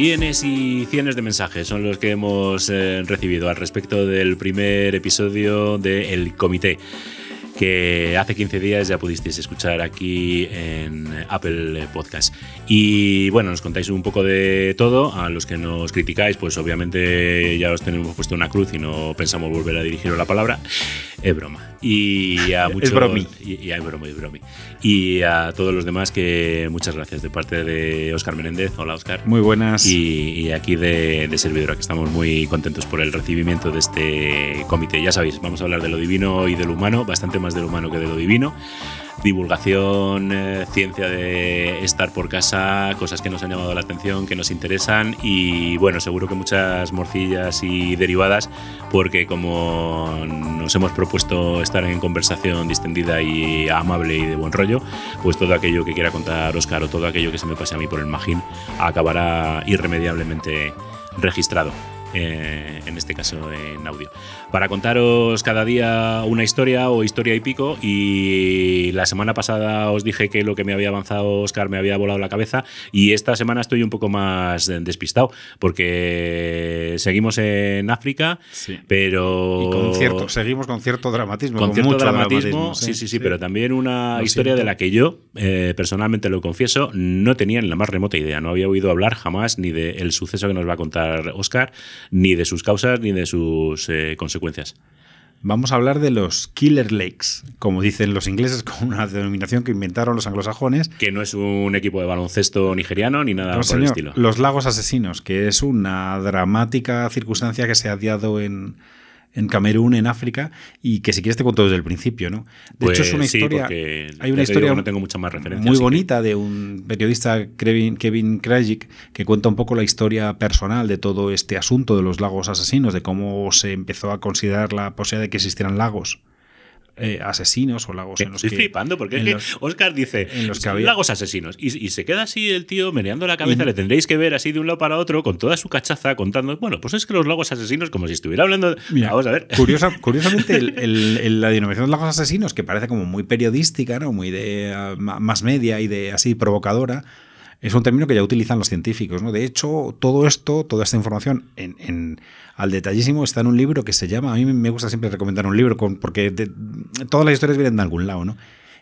Cienes y cienes de mensajes son los que hemos eh, recibido al respecto del primer episodio de El Comité que hace 15 días ya pudisteis escuchar aquí en Apple Podcast. Y bueno, nos contáis un poco de todo. A los que nos criticáis, pues obviamente ya os tenemos puesto una cruz y no pensamos volver a dirigiros la palabra. Es broma. Y a muchos. Es bromi. Y, y, es bromi, es bromi. Y a todos los demás, que muchas gracias de parte de Oscar Menéndez. Hola, Oscar. Muy buenas. Y, y aquí de, de Servidora, que estamos muy contentos por el recibimiento de este comité. Ya sabéis, vamos a hablar de lo divino y de lo humano, bastante más de lo humano que de lo divino. Divulgación, eh, ciencia de estar por casa, cosas que nos han llamado la atención, que nos interesan y bueno, seguro que muchas morcillas y derivadas porque como nos hemos propuesto estar en conversación distendida y amable y de buen rollo, pues todo aquello que quiera contar Oscar o todo aquello que se me pase a mí por el magín acabará irremediablemente registrado eh, en este caso en audio. Para contaros cada día una historia o historia y pico. Y la semana pasada os dije que lo que me había avanzado Oscar me había volado la cabeza. Y esta semana estoy un poco más despistado porque seguimos en África, Sí. pero. Y con cierto, seguimos con cierto dramatismo. con cierto mucho dramatismo, sí, sí, sí, pero también una Lo historia siento. de la que yo, eh, personalmente lo confieso, no tenía ni la más remota idea. No había oído hablar jamás ni del suceso que nos va a contar Oscar, ni de sus causas, ni de sus eh, consecuencias. Vamos a hablar de los Killer Lakes, como dicen los ingleses, con una denominación que inventaron los anglosajones. Que no es un equipo de baloncesto nigeriano ni nada No, por señor, el estilo. Los lagos asesinos, que es una dramática circunstancia que se ha dado en, en Camerún, en África, y que si quieres te cuento desde el principio, ¿no? De Pues hecho, es una sí, historia. hay una digo historia que no tengo muchas más referencias, muy que- bonita de un periodista Kevin, Kevin Krajicik que cuenta un poco la historia personal de todo este asunto de los lagos asesinos, de cómo se empezó a considerar la posibilidad de que existieran lagos eh, asesinos o lagos en los Estoy que, flipando porque es que los- Oscar dice en los que había- lagos asesinos y, y se queda así el tío meneando la cabeza. Y- le tendréis que ver así de un lado para otro con toda su cachaza contando. Bueno, pues es que los lagos asesinos, como si estuviera hablando. Mira, Vamos a ver. curiosa- curiosamente, el- el- el- la denominación de lagos asesinos, que parece como muy periodística, ¿no? muy de ah, más media y de así provocadora, es un término que ya utilizan los científicos. ¿no? De hecho, todo esto, toda esta información en, en- al detallísimo está en un libro que se llama, a mí me gusta siempre recomendar un libro con- porque de- todas las historias vienen de algún lado, ¿no?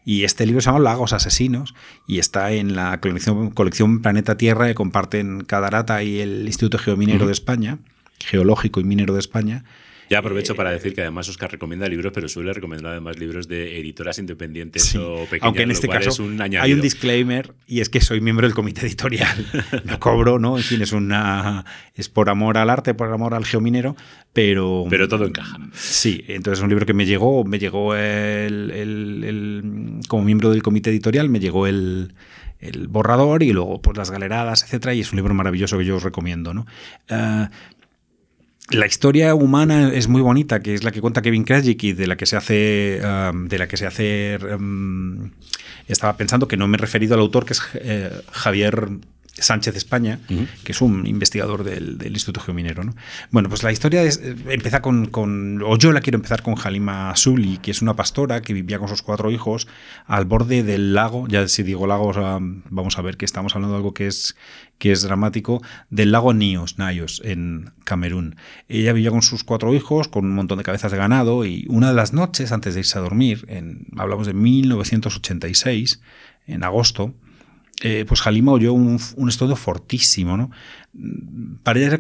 Y este libro se llama Lagos Asesinos y está en la colección, colección Planeta Tierra que comparten Cadarata y el Instituto Geominero de España, Geológico y Minero de España. Ya aprovecho para decir que además Oscar recomienda libros, pero suele recomendar además libros de editoras independientes Sí, o pequeñas. Aunque en este caso es un hay un disclaimer y es que soy miembro del comité editorial. No cobro, ¿no? En fin, es una es por amor al arte, por amor al geominero, pero Pero todo encaja. Sí, entonces es un libro que me llegó, me llegó el, el- el- como miembro del comité editorial, me llegó el, el borrador y luego pues las galeradas, etcétera, y es un libro maravilloso que yo os recomiendo, ¿no? Ah, la historia humana es muy bonita, que es la que cuenta Kevin Krajicik y de la que se hace, um, de la que se hace, um, estaba pensando que no me he referido al autor que es eh, Javier Sánchez España, que es un investigador del, del Instituto Geominero. ¿no? Bueno, pues la historia es, eh, empieza con, con- o yo la quiero empezar con Halima Suli, que es una pastora que vivía con sus cuatro hijos al borde del lago, ya si digo lago, o sea, vamos a ver que estamos hablando de algo que es, que es dramático, del lago Nios, Nayos, en Camerún. Ella vivía con sus cuatro hijos, con un montón de cabezas de ganado, y una de las noches, antes de irse a dormir, en, hablamos de 1986, en agosto, eh, pues Halima oyó un, un estruendo fortísimo, ¿no? Para ella,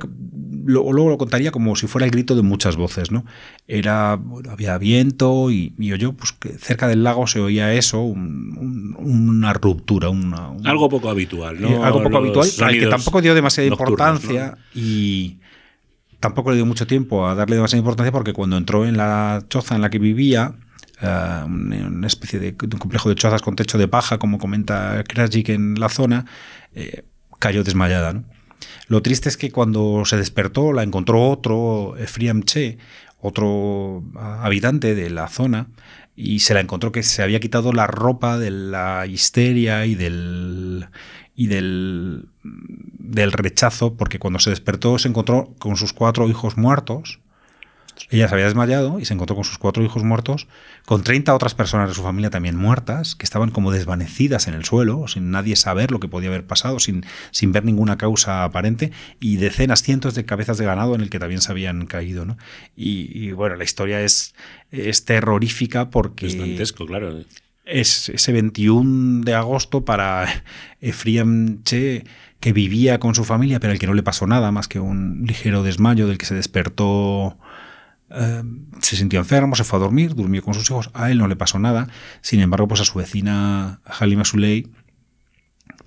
lo- luego lo contaría como si fuera el grito de muchas voces, ¿no? Era, bueno, había viento y, y oyó, pues que cerca del lago se oía eso, un- un- una ruptura, una, Algo poco habitual, ¿no? eh, algo poco Los habitual, al que tampoco dio demasiada importancia ¿no? y tampoco le dio mucho tiempo a darle demasiada importancia porque cuando entró en la choza en la que vivía, una especie de, un complejo de chozas con techo de paja, como comenta Krajik en la zona, eh, cayó desmayada. Lo triste es que cuando se despertó la encontró otro, Efriam Che, otro ah, habitante de la zona, y se la encontró que se había quitado la ropa de la histeria y del y del, del rechazo, porque cuando se despertó se encontró con sus cuatro hijos muertos, Ella se había desmayado y se encontró con sus cuatro hijos muertos, con 30 otras personas de su familia también muertas, que estaban como desvanecidas en el suelo, sin nadie saber lo que podía haber pasado, sin, sin ver ninguna causa aparente, y decenas, cientos de cabezas de ganado en el que también se habían caído. ¿no? Y, bueno, la historia es, es terrorífica porque... Es dantesco, claro. Es ese 21 de agosto para Efriam Che que vivía con su familia, pero al que no le pasó nada más que un ligero desmayo del que se despertó eh, se sintió enfermo, se fue a dormir, durmió con sus hijos, a él no le pasó nada, sin embargo, pues a su vecina Halima Suley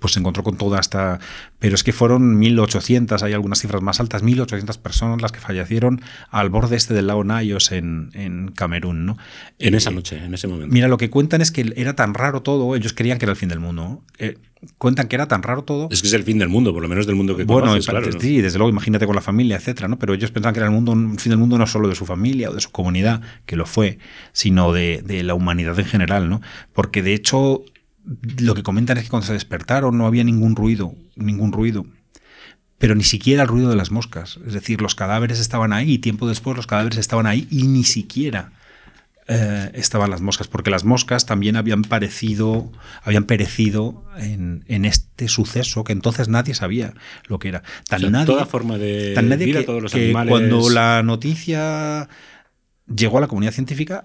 pues se encontró con toda esta... Pero es que fueron 1.800, hay algunas cifras más altas, 1.800 personas las que fallecieron al borde este del lago Nayos en, en Camerún, ¿no? En esa noche, en ese momento. Mira, lo que cuentan es que era tan raro todo, ellos creían que era el fin del mundo. Eh, cuentan que era tan raro todo. Es que es el fin del mundo, por lo menos del mundo que bueno, conoces, claro. Sí, desde luego, imagínate con la familia, etcétera, ¿no? Pero ellos pensaban que era el mundo, el fin del mundo no solo de su familia o de su comunidad, que lo fue, sino de, de la humanidad en general, ¿no? Porque de hecho lo que comentan es que cuando se despertaron no había ningún ruido, ningún ruido. Pero ni siquiera el ruido de las moscas. Es decir, los cadáveres estaban ahí y tiempo después los cadáveres estaban ahí y ni siquiera eh, estaban las moscas, porque las moscas también habían parecido, habían perecido en, este suceso que entonces nadie sabía lo que era. Tan nadie, toda forma de tan nadie todos los animales. Cuando la noticia llegó a la comunidad científica,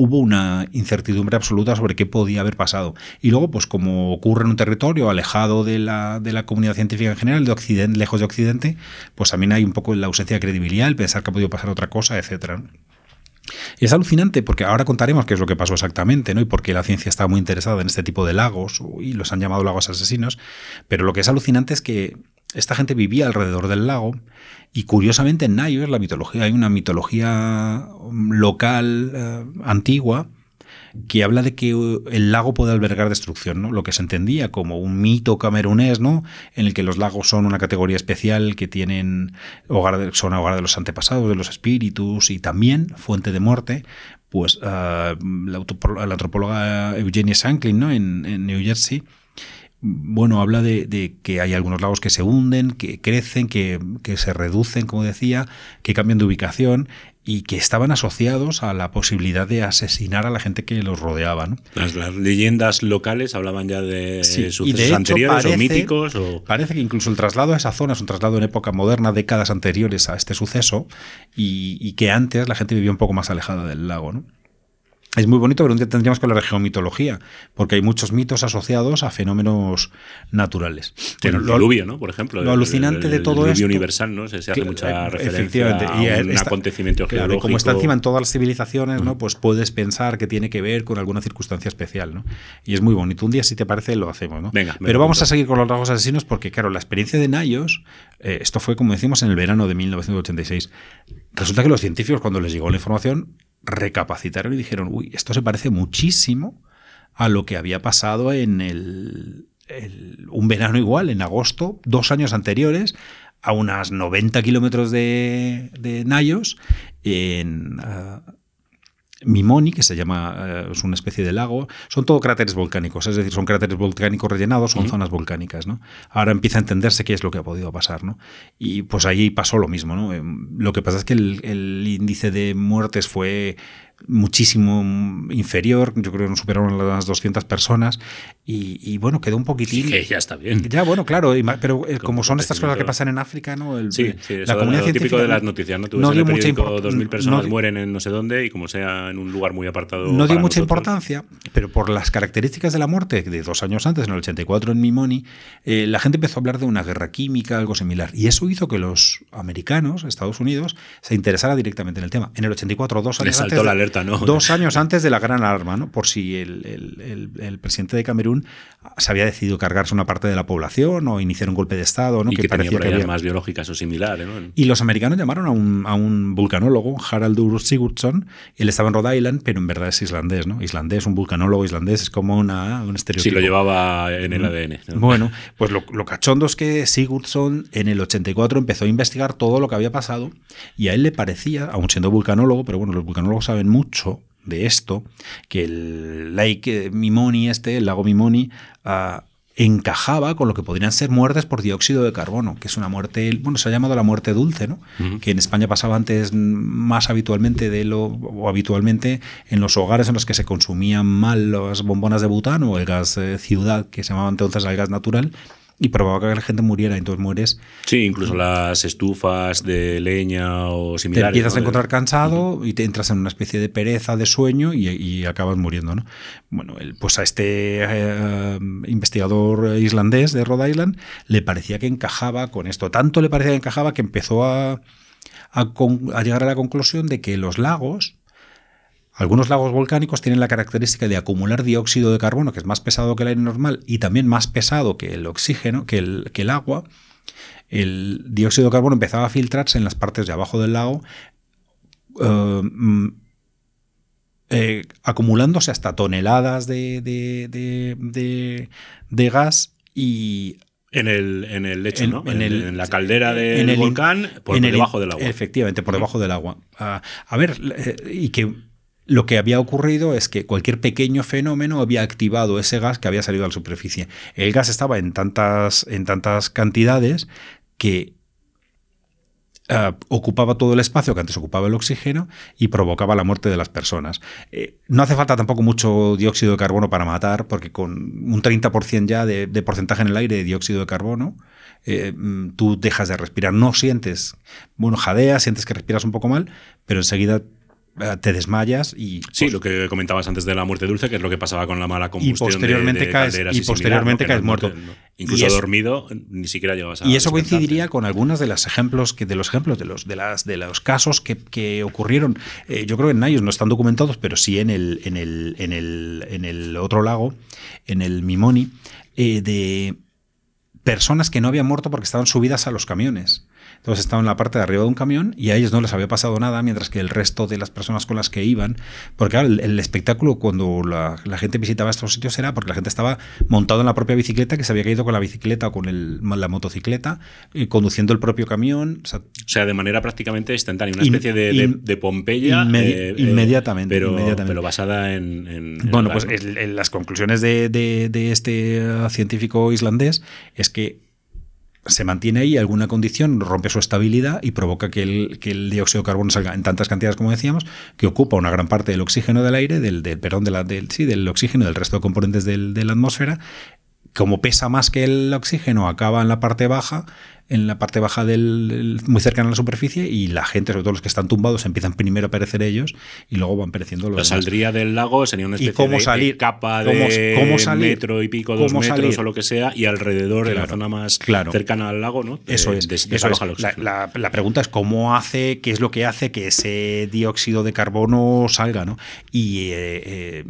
hubo una incertidumbre absoluta sobre qué podía haber pasado. Y luego, pues como ocurre en un territorio alejado de la, de la comunidad científica en general, de Occidente, lejos de Occidente, pues también hay un poco la ausencia de credibilidad, el pensar que ha podido pasar otra cosa, etcétera. Y es alucinante porque ahora contaremos qué es lo que pasó exactamente, ¿no? Y por qué la ciencia está muy interesada en este tipo de lagos, y los han llamado lagos asesinos. Pero lo que es alucinante es que esta gente vivía alrededor del lago y curiosamente en Nayos, la mitología, hay una mitología um, local eh, antigua que habla de que uh, el lago puede albergar destrucción, ¿no? Lo que se entendía como un mito camerunés, ¿no? En el que los lagos son una categoría especial que tienen hogar de, son hogar de los antepasados, de los espíritus y también fuente de muerte. Pues uh, la, antropóloga Eugenia Sanklin, ¿no? En, en New Jersey bueno, habla de, que hay algunos lagos que se hunden, que crecen, que, se reducen, como decía, que cambian de ubicación y que estaban asociados a la posibilidad de asesinar a la gente que los rodeaba. Las, leyendas locales hablaban ya de sucesos anteriores o míticos. Parece que incluso el traslado a esa zona es un traslado en época moderna, décadas anteriores a este suceso, y, y que antes la gente vivía un poco más alejada del lago. ¿no? Es muy bonito, pero un día tendríamos que hablar de geomitología, porque hay muchos mitos asociados a fenómenos naturales. el diluvio, ¿no? Por ejemplo. Lo alucinante de todo el diluvio universal, ¿no? Se, hace mucha referencia a un acontecimiento claro, como está encima en todas las civilizaciones, ¿no? Pues puedes pensar que tiene que ver con alguna circunstancia especial, ¿no? Y es muy bonito. Un día, si te parece, lo hacemos, ¿no? Venga, pero vamos a seguir con los rasgos asesinos porque, claro, la experiencia de Nayos, eh, esto fue, como decimos, en el verano de 1986. Resulta que los científicos, cuando les llegó la información, recapacitaron y dijeron, uy, esto se parece muchísimo a lo que había pasado en el, un verano igual, en agosto, dos años anteriores, a unas 90 kilómetros de, de Nayos, en, ah, Mimoni, que se llama, eh, es una especie de lago, son todo cráteres volcánicos, es decir, son cráteres volcánicos rellenados, son zonas volcánicas, ¿no? Ahora empieza a entenderse qué es lo que ha podido pasar, ¿no? Y pues ahí pasó lo mismo, ¿no? Em, lo que pasa es que el índice de muertes fue muchísimo inferior, yo creo que no superaron las 200 personas y, bueno, quedó un poquitín... Sí, ya está bien. Ya, bueno, claro, pero eh, como son estas cosas que pasan en África, ¿no? El, sí, sí, la comunidad lo típico de las noticias, ¿no? Tú no dio mucha importancia. 2.000 personas mueren en no sé dónde y como sea en un lugar muy apartado No dio mucha importancia, pero por las características de la muerte de dos años antes, en el 84 en Mimoni, eh, la gente empezó a hablar de una guerra química, algo similar. Y eso hizo que los americanos, Estados Unidos, se interesara directamente en el tema. En el 84, dos años saltó la alerta Dos años antes de la gran alarma, ¿no? Por si el, presidente de Camerún se había decidido cargarse una parte de la población o iniciar un golpe de Estado, ¿no? que, parecía que había más biológicas o similares, Y los americanos llamaron a un, a un vulcanólogo, Haraldur Sigurdsson, él estaba en Rhode Island, pero en verdad es islandés, ¿no? Islandés, un vulcanólogo islandés, es como una, un estereotipo. Sí, lo llevaba en el ADN. Bueno, pues lo, lo cachondo es que Sigurdsson en el 84 empezó a investigar todo lo que había pasado y a él le parecía, aun siendo vulcanólogo, pero bueno, los vulcanólogos saben mucho de esto, que el lake Mimoni este, el lago Mimoni, ah, encajaba con lo que podrían ser muertes por dióxido de carbono, que es una muerte, bueno, se ha llamado la muerte dulce, ¿no? Que en España pasaba antes más habitualmente de lo, o habitualmente en los hogares en los que se consumían mal las bombonas de butano o el gas eh, ciudad, que se llamaba entonces el gas natural, y provocaba que la gente muriera, entonces mueres. Sí, incluso las estufas de leña o similares. Te empiezas a encontrar cansado y te entras en una especie de pereza, de sueño y, acabas muriendo. ¿no? Bueno, pues a este eh, investigador islandés de Rhode Island le parecía que encajaba con esto. Tanto le parecía que encajaba que empezó a, a llegar a la conclusión de que los lagos algunos lagos volcánicos tienen la característica de acumular dióxido de carbono, que es más pesado que el aire normal y también más pesado que el oxígeno, que el, que el agua. El dióxido de carbono empezaba a filtrarse en las partes de abajo del lago, eh, mm, eh, acumulándose hasta toneladas de, de, gas y en el, en el lecho, ¿no? En, la caldera del volcán, por debajo del agua. Efectivamente, por debajo del agua. Ah, a ver, eh, y que lo que había ocurrido es que cualquier pequeño fenómeno había activado ese gas que había salido a la superficie. El gas estaba en tantas, en tantas cantidades que eh, ocupaba todo el espacio que antes ocupaba el oxígeno y provocaba la muerte de las personas. Eh, no hace falta tampoco mucho dióxido de carbono para matar, porque con un 30% ya de, porcentaje en el aire de dióxido de carbono, eh, mm, tú dejas de respirar. No sientes, bueno, jadeas, sientes que respiras un poco mal, pero enseguida te desmayas y... Sí, pues lo que comentabas antes de la muerte dulce, que es lo que pasaba con la mala combustión y posteriormente de, caes, y, posteriormente caes muerto. Incluso dormido ni siquiera llegabas a Y eso coincidiría con algunos de los ejemplos que de los ejemplos de los de las de los casos que, ocurrieron. Eh, yo creo que en Nayos no están documentados, pero sí en el en el en el en el otro lago, en el Mimoni, eh, de personas que no habían muerto porque estaban subidas a los camiones. Entonces estaban en la parte de arriba de un camión y a ellos no les había pasado nada, mientras que el resto de las personas con las que iban, porque el, espectáculo cuando la, gente visitaba estos sitios era porque la gente estaba montado en la propia bicicleta, que se había caído con la bicicleta o con la motocicleta, y conduciendo el propio camión. O sea, de manera prácticamente instantánea, una especie de, Pompeya. Eh, eh, inmediatamente, pero, inmediatamente. basada en... bueno, pues las conclusiones de este científico islandés es que se mantiene ahí alguna condición, rompe su estabilidad y provoca que el, que el, dióxido de carbono salga en tantas cantidades como decíamos, que ocupa una gran parte del oxígeno del aire, del, del perdón, de la, del, sí, del oxígeno del resto de componentes del, de la atmósfera. Como pesa más que el oxígeno, acaba en la parte baja en la parte baja del, muy cercana a la superficie y la gente, sobre todo los que están tumbados, empiezan primero a perecer ellos y luego van pereciendo los La saldría del lago sería una especie de, salir? capa de cómo salir? metro y pico, dos metros o lo que sea, y alrededor, en la zona más cercana al lago, ¿no? Eso es. La, pregunta es cómo hace, qué es lo que hace que ese dióxido de carbono salga, ¿no? Y eh, eh,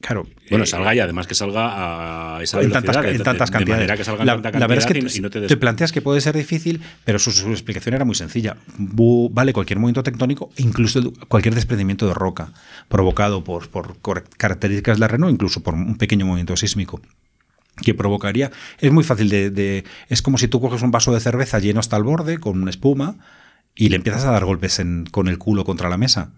Claro. Bueno, eh, salga y además que salga a esa en tantas, en tantas cantidades. la, verdad es que te, planteas que puede ser difícil, pero su, explicación era muy sencilla. vale cualquier movimiento tectónico, incluso cualquier desprendimiento de roca provocado por, por características de terreno, incluso por un pequeño movimiento sísmico que provocaría. Es muy fácil de, Es como si tú coges un vaso de cerveza lleno hasta el borde con una espuma y le empiezas a dar golpes con el culo contra la mesa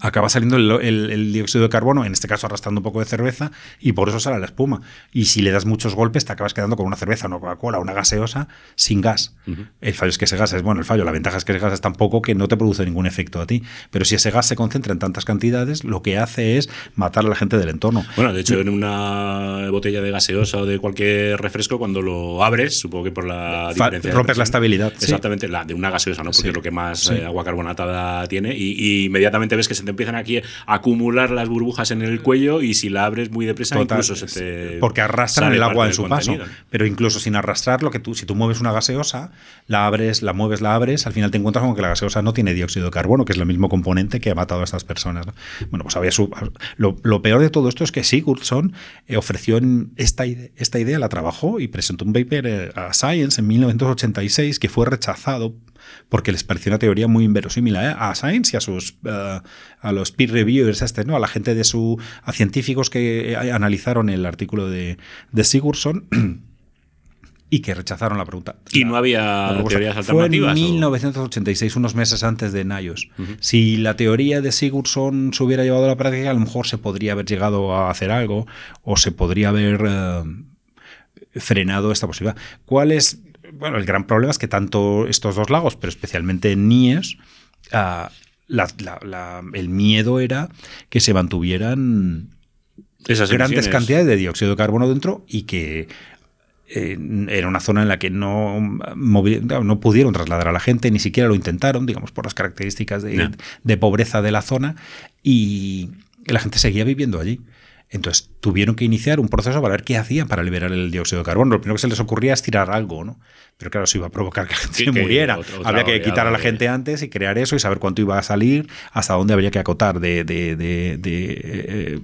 acaba saliendo el, dióxido de carbono, en este caso arrastrando un poco de cerveza, y por eso sale la espuma. Y si le das muchos golpes, te acabas quedando con una cerveza, una Coca-Cola, una gaseosa, sin gas. El fallo es que ese gas es, bueno, el fallo, la ventaja es que ese gas es tan poco que no te produce ningún efecto a ti. Pero si ese gas se concentra en tantas cantidades, lo que hace es matar a la gente del entorno. Bueno, de hecho, en una botella de gaseosa o de cualquier refresco, cuando lo abres, supongo que por la diferencia. Rompes la estabilidad. Exactamente, la de una gaseosa, ¿no? Porque es lo que más eh, agua carbonatada tiene, y, y inmediatamente ves que se te empiezan aquí a acumular las burbujas en el cuello y si la abres muy deprisa incluso se te porque arrastran el agua en su paso. pero incluso sin arrastrar lo que tú si tú mueves una gaseosa la abres la mueves la abres al final te encuentras con que la gaseosa no tiene dióxido de carbono que es el mismo componente que ha matado a estas personas bueno pues había su, lo, peor de todo esto es que Sigurdsson eh, ofreció esta, esta idea la trabajó y presentó un paper eh, a Science en 1986 que fue rechazado porque les pareció una teoría muy inverosímil ¿eh? a Science y a sus eh, a los peer reviewers este, ¿no? a la gente de su a científicos que eh, analizaron el artículo de, de Sigurdsson y que rechazaron la pregunta. ¿Y no había teorías alternativas? Fue en 1986, unos meses antes de Nayos. Si la teoría de Sigurdsson se hubiera llevado a la práctica, a lo mejor se podría haber llegado a hacer algo o se podría haber frenado esta posibilidad. ¿Cuál es? Bueno, el gran problema es que tanto estos dos lagos, pero especialmente en Nies, ah, el miedo era que se mantuvieran grandes cantidades de dióxido de carbono dentro y que eh, era una zona en la que no, no pudieron trasladar a la gente, ni siquiera lo intentaron, digamos, por las características de, pobreza de la zona, y la gente seguía viviendo allí. Entonces tuvieron que iniciar un proceso para ver qué hacían para liberar el dióxido de carbono. Lo primero que se les ocurría es tirar algo, ¿no? Pero claro, eso iba a provocar que la gente muriera. Habría que quitar a la gente antes y crear eso y saber cuánto iba a salir, hasta dónde habría que acotar de, de,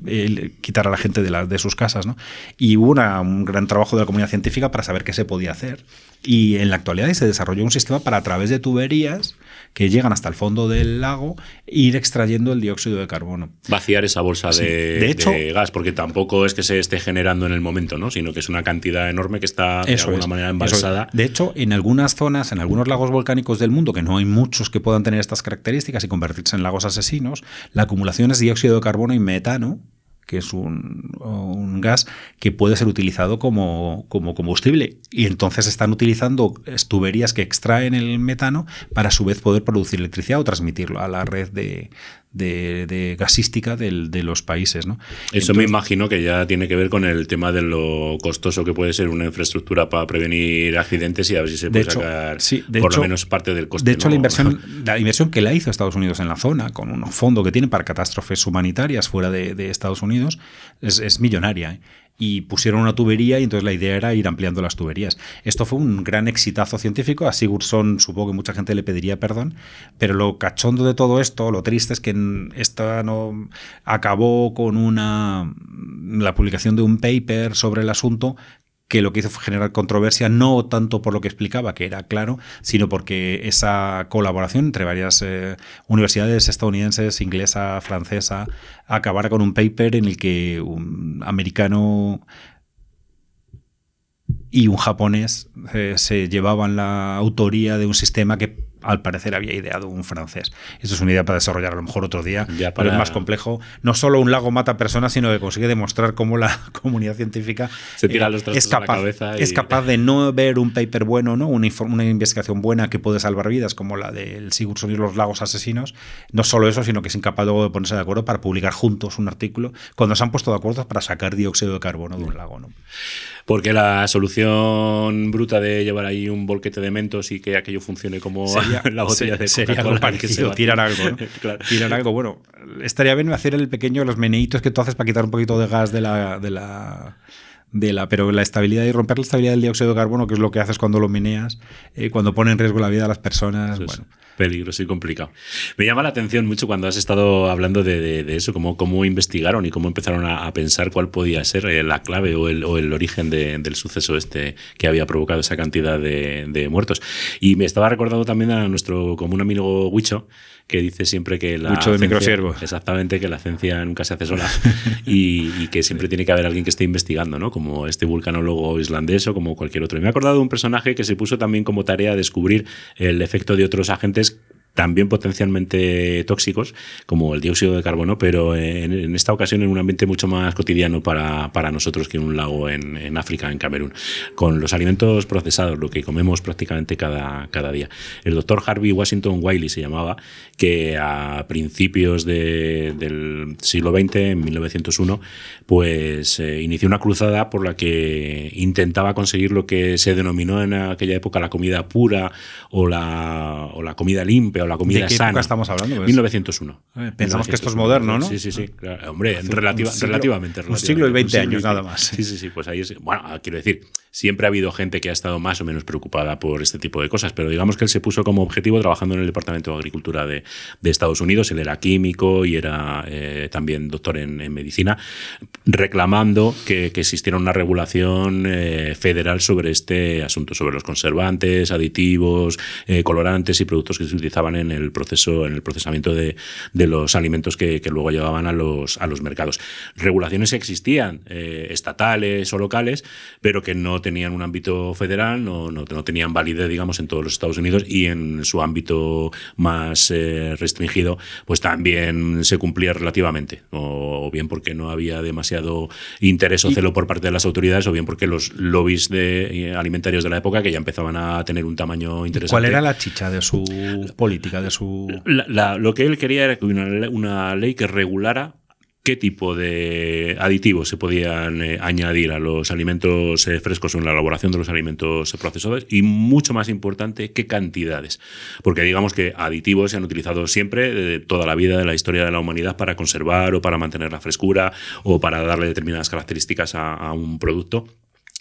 eh, quitar a la gente de, de sus casas. ¿no? Y hubo un gran trabajo de la comunidad científica para saber qué se podía hacer. Y en la actualidad se desarrolló un sistema para a través de tuberías que llegan hasta el fondo del lago ir extrayendo el dióxido de carbono. Vaciar esa bolsa de, gas, porque tampoco es que se esté generando en el momento, ¿no? sino que es una cantidad enorme que está de alguna manera embalsada. De hecho, en algunas zonas, en algunos lagos volcánicos del mundo, que no hay muchos que puedan tener estas características y convertirse en lagos asesinos, la acumulación es dióxido de carbono y metano, que es un, gas que puede ser utilizado como, como, combustible. Y entonces están utilizando tuberías que extraen el metano para a su vez poder producir electricidad o transmitirlo a la red de, de, gasística de los países. ¿no? Eso me imagino que ya tiene que ver con el tema de lo costoso que puede ser una infraestructura para prevenir accidentes y a ver si se puede sacar por lo menos parte del coste. De hecho, la, inversión, la inversión que la hizo Estados Unidos en la zona, con un fondo que tiene para catástrofes humanitarias fuera de, Estados Unidos, es, es millonaria. ¿eh? Y pusieron una tubería y entonces la idea era ir ampliando las tuberías. Esto fue un gran exitazo científico, a Sigurdsson supongo que mucha gente le pediría perdón, pero lo cachondo de todo esto, lo triste es que esta no acabó con una la publicación de un paper sobre el asunto que lo que hizo fue generar controversia, no tanto por lo que explicaba, que era claro, sino porque esa colaboración entre varias eh, universidades estadounidenses, inglesa, francesa, acabara con un paper en el que un americano y un japonés eh, se llevaban la autoría de un sistema que al parecer había ideado un francés. Esto es una idea para desarrollar a lo mejor otro día, pero es más complejo. No solo un lago mata personas, sino que consigue demostrar cómo la comunidad científica Se tira los es, capaz, es capaz de no ver un paper bueno, ¿no? Una, una, investigación buena que puede salvar vidas, como la del Sigurdsson y los lagos asesinos. No solo eso, sino que es incapaz luego de ponerse de acuerdo para publicar juntos un artículo cuando se han puesto de acuerdo para sacar dióxido de carbono de un lago. ¿no? Porque la solución bruta de llevar ahí un bolquete de mentos y que aquello funcione como la botella de Sería algo parecido, tirar algo, ¿no? Tirar algo, bueno, estaría bien hacer el pequeño, los meneitos que tú haces para quitar un poquito de gas de la... De la de la, pero la estabilidad y romper la estabilidad del dióxido de carbono, que es lo que haces cuando lo meneas, eh, cuando pone en riesgo la vida de las personas. bueno peligroso y complicado. Me llama la atención mucho cuando has estado hablando de, eso, cómo, cómo, investigaron y cómo empezaron a, pensar cuál podía ser eh, la clave o el, o el origen del suceso este que había provocado esa cantidad de, muertos. Y me estaba recordando también a nuestro común amigo Huicho, que dice siempre que la Mucho de ciencia, exactamente que la ciencia nunca se hace sola y, que siempre tiene que haber alguien que esté investigando, ¿no? Como este vulcanólogo islandés o como cualquier otro. Me he acordado de un personaje que se puso también como tarea descubrir el efecto de otros agentes también potencialmente tóxicos, como el dióxido de carbono, pero en, esta ocasión en un ambiente mucho más cotidiano para, para nosotros que en un lago en, en, África, en Camerún, con los alimentos procesados, lo que comemos prácticamente cada, cada día. El doctor Harvey Washington Wiley se llamaba, que a principios del siglo XX, en 1901, pues eh, inició una cruzada por la que intentaba conseguir lo que se denominó en aquella época la comida pura o la, o la comida limpia la comida ¿De qué sana. estamos hablando? 1901. Eh, pensamos que esto es moderno, ¿no? Sí, sí, sí. hombre, relativamente, Un siglo y 20 años, nada más. Sí, sí, sí. Pues ahí es. Bueno, quiero decir, siempre ha habido gente que ha estado más o menos preocupada por este tipo de cosas, pero digamos que él se puso como objetivo trabajando en el Departamento de Agricultura de, Estados Unidos. Él era químico y era eh, también doctor en, medicina, reclamando que, existiera una regulación eh, federal sobre este asunto, sobre los conservantes, aditivos, colorantes y productos que se utilizaban en el proceso, en el procesamiento de, los alimentos que, luego llevaban a los, a los mercados. Regulaciones existían, eh, estatales o locales, pero que no tenían un ámbito federal, no, no, tenían validez, digamos, en todos los Estados Unidos y en su ámbito más eh, restringido, pues también se cumplía relativamente, o, bien porque no había demasiado interés o celo por parte de las autoridades, o bien porque los lobbies de, eh, alimentarios de la época, que ya empezaban a tener un tamaño interesante. ¿Cuál era la chicha de su política, de su...? lo que él quería era una, una ley que regulara qué tipo de aditivos se podían eh, añadir a los alimentos eh, frescos o en la elaboración de los alimentos procesados y mucho más importante, qué cantidades. Porque digamos que aditivos se han utilizado siempre, de toda la vida de la historia de la humanidad, para conservar o para mantener la frescura o para darle determinadas características a un producto.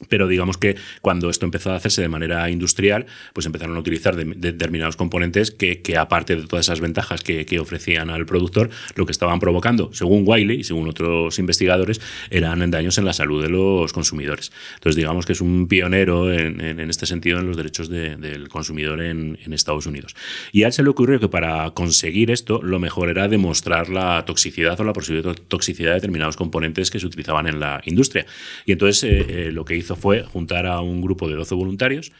Pero digamos que cuando esto empezó a hacerse de manera industrial, pues empezaron a utilizar determinados componentes que, aparte de todas esas ventajas que, ofrecían al productor, lo que estaban provocando, según Wiley y según otros investigadores, eran daños en la salud de los consumidores. Entonces, digamos que es un pionero en, este sentido en los derechos del consumidor en, Estados Unidos. Y a él se le ocurrió que para conseguir esto, lo mejor era demostrar la toxicidad o la posible toxicidad de determinados componentes que se utilizaban en la industria. Y entonces eh, eh, lo que hizo fue juntar a un grupo de 12 voluntarios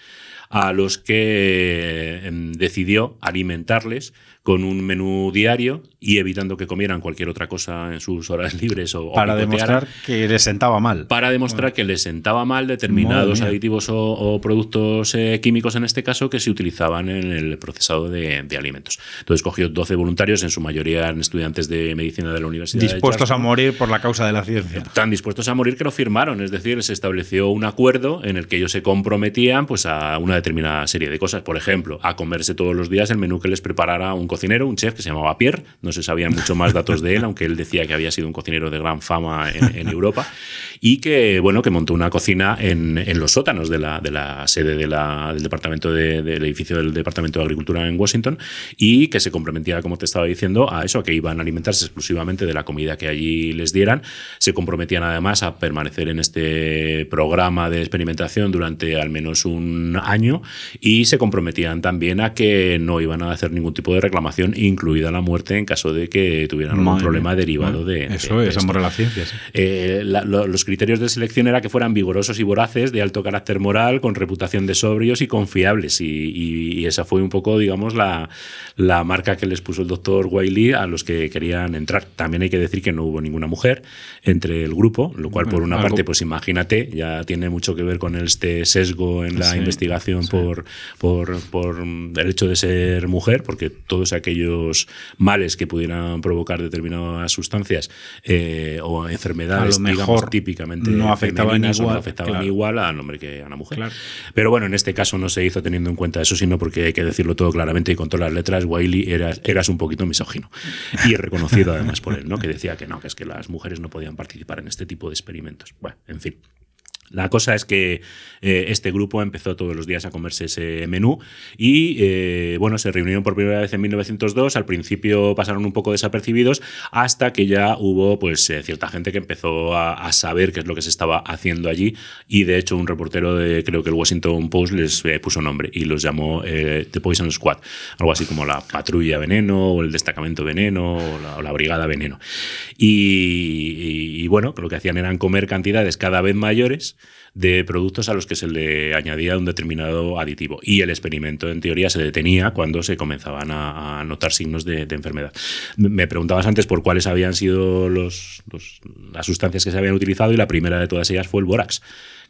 a los que em, decidió alimentarles con un menú diario y evitando que comieran cualquier otra cosa en sus horas libres o para demostrar que les sentaba mal. Para demostrar que les sentaba mal determinados aditivos o, productos eh, químicos en este caso que se utilizaban en el procesado de, alimentos. Entonces cogió 12 voluntarios en su mayoría eran estudiantes de medicina de la universidad dispuestos a morir por la causa de la ciencia. Tan dispuestos a morir que lo firmaron es decir se estableció un acuerdo en el que ellos se comprometían pues a una determinada serie de cosas. Por ejemplo a comerse todos los días el menú que les preparara un cocinero, un chef que se llamaba Pierre, no se sabían mucho más datos de él, aunque él decía que había sido un cocinero de gran fama en, Europa, y que, bueno, que montó una cocina en, los sótanos de la, de la sede del departamento del edificio del Departamento de Agricultura en Washington, y que se comprometía, como te estaba diciendo, a eso, a que iban a alimentarse exclusivamente de la comida que allí les dieran. Se comprometían además a permanecer en este programa de experimentación durante al menos un año y se comprometían también a que no iban a hacer ningún tipo de reclamación incluida la muerte en caso de que tuvieran algún problema derivado de. Eso es, amor a la ciencia. Eh, los criterios de selección era que fueran vigorosos y voraces, de alto carácter moral, con reputación de sobrios y confiables. Y, esa fue un poco, digamos, la, la, marca que les puso el doctor Wiley a los que querían entrar. También hay que decir que no hubo ninguna mujer entre el grupo, lo cual, por una parte, pues imagínate, ya tiene mucho que ver con este sesgo en la investigación Por, por, por el hecho de ser mujer, porque todos aquellos males que pudieran provocar determinadas sustancias eh, o enfermedades, digamos, típicamente no afectaban, igual, no afectaban igual al hombre que a la mujer. Pero bueno, en este caso no se hizo teniendo en cuenta eso, sino porque hay que decirlo todo claramente y con todas las letras, Wiley eras, eras un poquito misógino. Y reconocido además por él, ¿no? que decía que no, que es que las mujeres no podían participar en este tipo de experimentos. Bueno, en fin. La cosa es que eh, este grupo empezó todos los días a comerse ese menú y eh, bueno, se reunieron por primera vez en 1902. Al principio pasaron un poco desapercibidos hasta que ya hubo pues eh, cierta gente que empezó a, saber qué es lo que se estaba haciendo allí y de hecho un reportero de creo que el Washington Post les puso nombre y los llamó The Poison Squad, algo así como la patrulla veneno o el destacamento veneno o la, brigada veneno. y bueno, lo que hacían eran comer cantidades cada vez mayores de productos a los que se le añadía un determinado aditivo. Y el experimento, en teoría, se detenía cuando se comenzaban a, notar signos de, enfermedad. Me preguntabas antes por cuáles habían sido los, las sustancias que se habían utilizado y la primera de todas ellas fue el bórax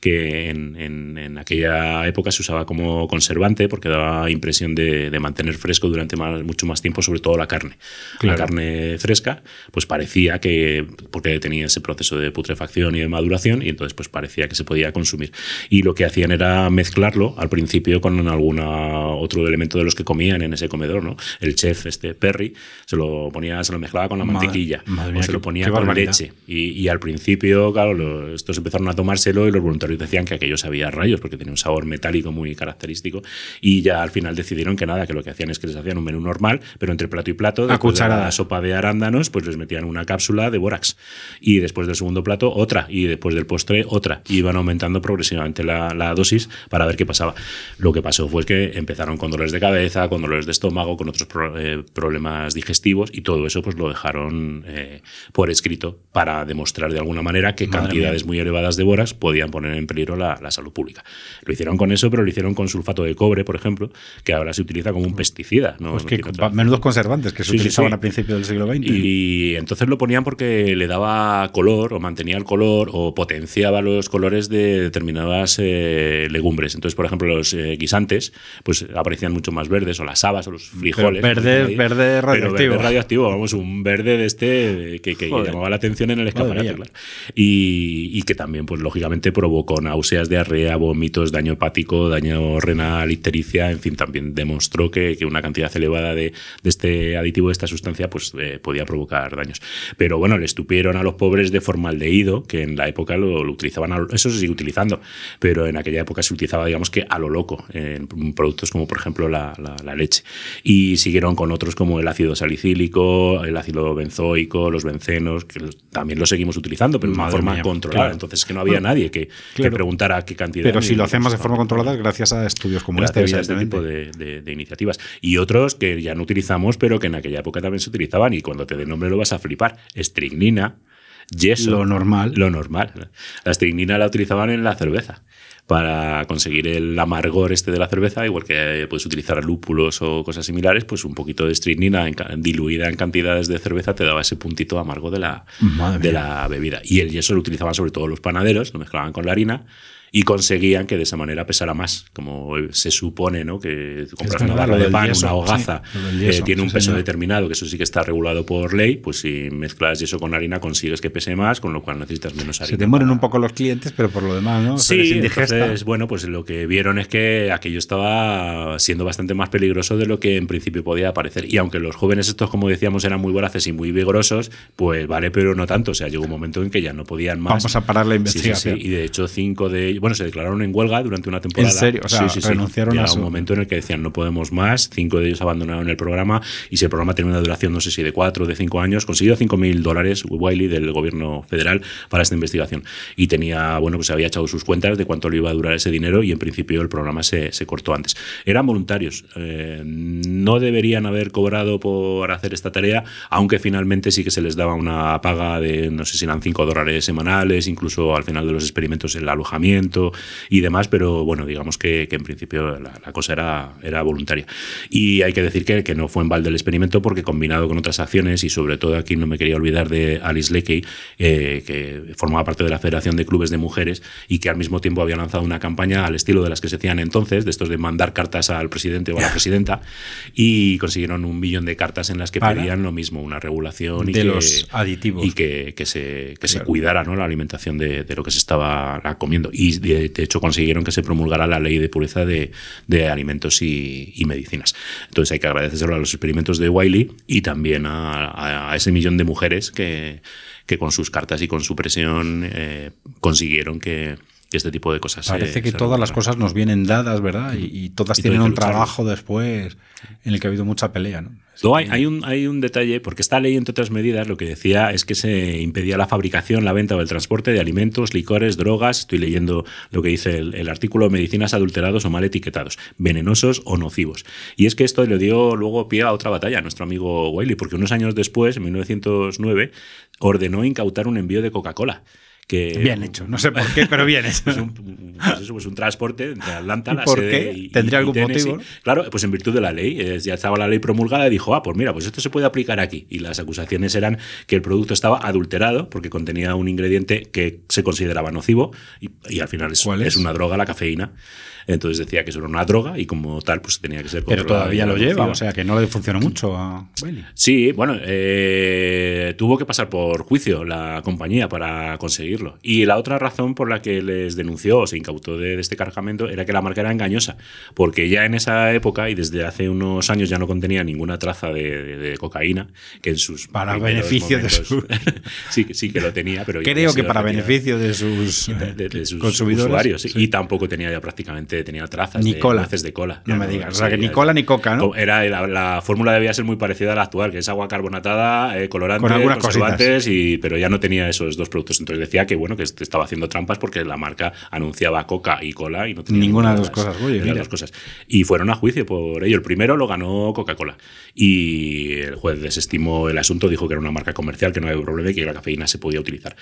que en, aquella época se usaba como conservante porque daba impresión de, mantener fresco durante mucho más tiempo, sobre todo la carne. La carne fresca, pues parecía que, porque tenía ese proceso de putrefacción y de maduración, y entonces pues parecía que se podía consumir. Y lo que hacían era mezclarlo al principio con algún otro elemento de los que comían en ese comedor, ¿no? El chef, este Perry, se lo ponía, se lo mezclaba con la mantequilla, o se lo ponía con leche. Y, al principio, claro, estos empezaron a tomárselo y los voluntarios decían que aquello sabía rayos porque tenía un sabor metálico muy característico y ya al final decidieron que nada, que lo que hacían es que les hacían un menú normal, pero entre plato y plato, después de la sopa de arándanos, pues les metían una cápsula de bórax y después del segundo plato otra. Y después del postre otra. Y iban aumentando progresivamente la, la, dosis para ver qué pasaba. Lo que pasó fue que empezaron con dolores de cabeza, con dolores de estómago, con otros eh, problemas digestivos y todo eso pues lo dejaron eh, por escrito para demostrar de alguna manera que cantidades muy elevadas de boras podían poner en peligro la, la, salud pública. Lo hicieron con eso, pero lo hicieron con sulfato de cobre, por ejemplo, que ahora se utiliza como un pesticida. ¿no? Pues que menudos conservantes que se utilizaban a principios del siglo XX. Y entonces lo ponían porque le daba color o mantenía el color o potenciaba los colores de determinadas eh, legumbres. Entonces, por ejemplo, los eh, guisantes pues aparecían mucho más verdes o las habas o los frijoles. verde, verde radioactivo. verde radioactivo, vamos, un verde de este que, que llamaba la atención en el escaparate, claro. Y, y, que también, pues lógicamente, provocó náuseas, diarrea, vómitos, daño hepático, daño renal, ictericia, en fin, también demostró que, que una cantidad elevada de, de, este aditivo, de esta sustancia, pues eh, podía provocar daños. Pero bueno, le estupieron a los pobres de formaldehído, que en la época lo, lo utilizaban, a, eso se sigue utilizando, pero en aquella época se utilizaba, digamos que a lo loco, en productos como por ejemplo la, la, la leche. Y siguieron con otros como el ácido salicílico, el ácido benzoico, los bencenos, que también lo seguimos utilizando, pero de una forma mía, controlada. Claro. Entonces, que no había nadie que, claro. que, preguntara qué cantidad. Pero si lo hacemos de forma controlada, gracias a estudios como gracias este, a este tipo de, de, de, iniciativas. Y otros que ya no utilizamos, pero que en aquella época también se utilizaban, y cuando te dé nombre lo vas a flipar. Estrignina, yeso. Lo normal. Lo normal. La estrignina la utilizaban en la cerveza para conseguir el amargor este de la cerveza, igual que puedes utilizar lúpulos o cosas similares, pues un poquito de estricnina en, diluida en cantidades de cerveza te daba ese puntito amargo de la, de la bebida. Y el yeso lo utilizaban sobre todo los panaderos, lo mezclaban con la harina y conseguían que de esa manera pesara más, como se supone, ¿no? Que compras una barra de pan, yeso, una hogaza, sí, eh, tiene un sí, peso señor. determinado, que eso sí que está regulado por ley, pues si mezclas yeso con harina consigues que pese más, con lo cual necesitas menos harina. Se te mueren para... un poco los clientes, pero por lo demás, ¿no? Sí, entonces, bueno, pues lo que vieron es que aquello estaba siendo bastante más peligroso de lo que en principio podía parecer. Y aunque los jóvenes estos, como decíamos, eran muy voraces y muy vigorosos, pues vale, pero no tanto. O sea, llegó un momento en que ya no podían más. Vamos a parar la investigación. Sí, sí, y de hecho, cinco de ellos bueno, se declararon en huelga durante una temporada. ¿En serio? O sea, sí, sí, renunciaron a su... un momento en el que decían no podemos más, cinco de ellos abandonaron el programa y si el programa tenía una duración, no sé si de cuatro o de cinco años, consiguió cinco mil dólares Wiley del gobierno federal para esta investigación. Y tenía, bueno, pues había echado sus cuentas de cuánto le iba a durar ese dinero y en principio el programa se, se cortó antes. Eran voluntarios, eh, no deberían haber cobrado por hacer esta tarea, aunque finalmente sí que se les daba una paga de, no sé si eran cinco dólares semanales, incluso al final de los experimentos el alojamiento y demás, pero bueno, digamos que, que en principio la, la, cosa era, era voluntaria. Y hay que decir que, que, no fue en balde el experimento porque combinado con otras acciones y sobre todo aquí no me quería olvidar de Alice Leakey, eh, que formaba parte de la Federación de Clubes de Mujeres y que al mismo tiempo había lanzado una campaña al estilo de las que se hacían entonces, de estos de mandar cartas al presidente o a la presidenta, y consiguieron un millón de cartas en las que ¿Para? pedían lo mismo, una regulación de y los aditivos. Y que, que se, que claro. se cuidara ¿no? la alimentación de, de, lo que se estaba comiendo. Y de, hecho consiguieron que se promulgara la ley de pureza de, alimentos y, medicinas. Entonces hay que agradecerlo a los experimentos de Wiley y también a, ese millón de mujeres que, que, con sus cartas y con su presión eh, consiguieron que, este tipo de cosas. Parece que todas las cosas nos vienen dadas, ¿verdad? Y, y todas y tienen un trabajo después en el que ha habido mucha pelea, ¿no? No, hay, hay, un, hay un detalle, porque esta ley, entre otras medidas, lo que decía es que se impedía la fabricación, la venta o el transporte de alimentos, licores, drogas, estoy leyendo lo que dice el, el artículo, medicinas adulterados o mal etiquetados, venenosos o nocivos. Y es que esto le dio luego pie a otra batalla a nuestro amigo Wiley, porque unos años después, en 1909, ordenó incautar un envío de Coca-Cola. Que, bien hecho, no sé por qué, pero bien hecho. Pues un, pues eso, pues un transporte entre Atlanta, la ¿Por sede qué? y, ¿Tendría y algún Tennessee. motivo? Claro, pues en virtud de la ley. Eh, ya estaba la ley promulgada y dijo, ah, pues mira, pues esto se puede aplicar aquí. Y las acusaciones eran que el producto estaba adulterado porque contenía un ingrediente que se consideraba nocivo y, y al final es, es? es una droga, la cafeína. Entonces decía que eso era una droga y como tal pues tenía que ser Pero todavía lo lleva, o sea que no le funcionó mucho a. Sí, bueno, eh, tuvo que pasar por juicio la compañía para conseguirlo. Y la otra razón por la que les denunció o se incautó de, de, este cargamento era que la marca era engañosa, porque ya en esa época y desde hace unos años ya no contenía ninguna traza de, de, de cocaína, que en sus... Para beneficio momentos, de sus... sí, sí que lo tenía, pero... Creo que para beneficio de sus, de, sus consumidores. Usuarios. Sí. Y tampoco tenía ya prácticamente tenía trazas Ni de cola. de cola. No me digas. O sea, que ni cola ni coca, ¿no? Era, la, la fórmula debía ser muy parecida a la actual, que es agua carbonatada, eh, colorante, Con algunas conservantes, y, pero ya no tenía esos dos productos. Entonces decía que bueno que est- estaba haciendo trampas porque la marca anunciaba coca y cola y no tenía Ninguna de las cosas. Oye, de las dos cosas. Y fueron a juicio por ello. El primero lo ganó Coca-Cola. Y el juez desestimó el asunto, dijo que era una marca comercial, que no había problema y que la cafeína se podía utilizar.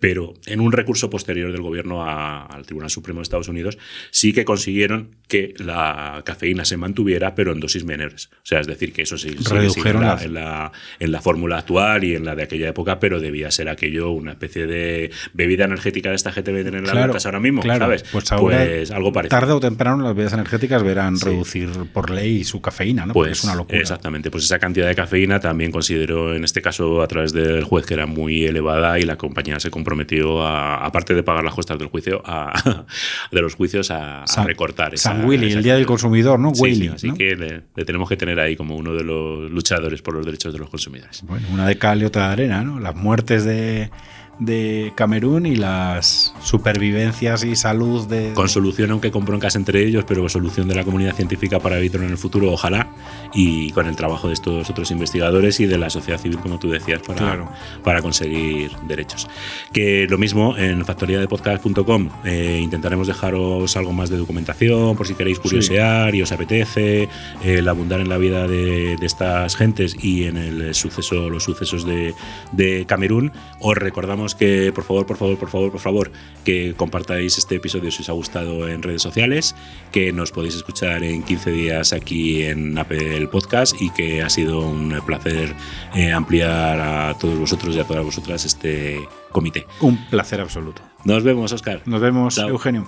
Pero en un recurso posterior del gobierno a- al Tribunal Supremo de Estados Unidos, sí que consiguieron que la cafeína se mantuviera, pero en dosis menores. O sea, es decir, que eso sí, Redujeron en la, las- en la, en la fórmula actual y en la de aquella época, pero debía ser aquello una especie de bebida energética de esta gente venden en las Claro, ventas ahora mismo, claro. ¿sabes? Pues ahora, Pues algo parecido. Tarde o temprano las bebidas energéticas verán Sí. reducir por ley su cafeína, ¿no? Porque Pues es una locura. Exactamente, pues esa cantidad de cafeína también consideró en este caso a través del juez que era muy elevada y la compañía se comprometió a, aparte de pagar las costas del juicio, a, de los juicios a, a San- recortar. esa- San Willy, esa el día del consumidor, ¿no? Sí, Willy, sí, así ¿no? que le, le tenemos que tener ahí como uno de los luchadores por los derechos de los consumidores. Bueno, una de cal y otra de arena, ¿no? Las muertes de, de Camerún y las supervivencias y salud de... Con solución, aunque con broncas entre ellos, pero solución de la comunidad científica para evitarlo en el futuro, ojalá, y con el trabajo de estos otros investigadores y de la sociedad civil, como tú decías, para, Claro. para conseguir derechos. Que lo mismo en factoriadepodcast.com eh, intentaremos dejaros algo más de documentación por si queréis curiosear y os apetece, el abundar en la vida de, de estas gentes y en el suceso, los sucesos de, de Camerún. Os recordamos que, por favor, por favor, por favor, por favor, que compartáis este episodio si os ha gustado en redes sociales, que nos podéis escuchar en 15 días aquí en Apple Podcast y que ha sido un placer eh, ampliar a todos vosotros y a todas vosotras este comité. Un placer absoluto. Nos vemos, Oscar. Nos vemos, Chao. Eugenio.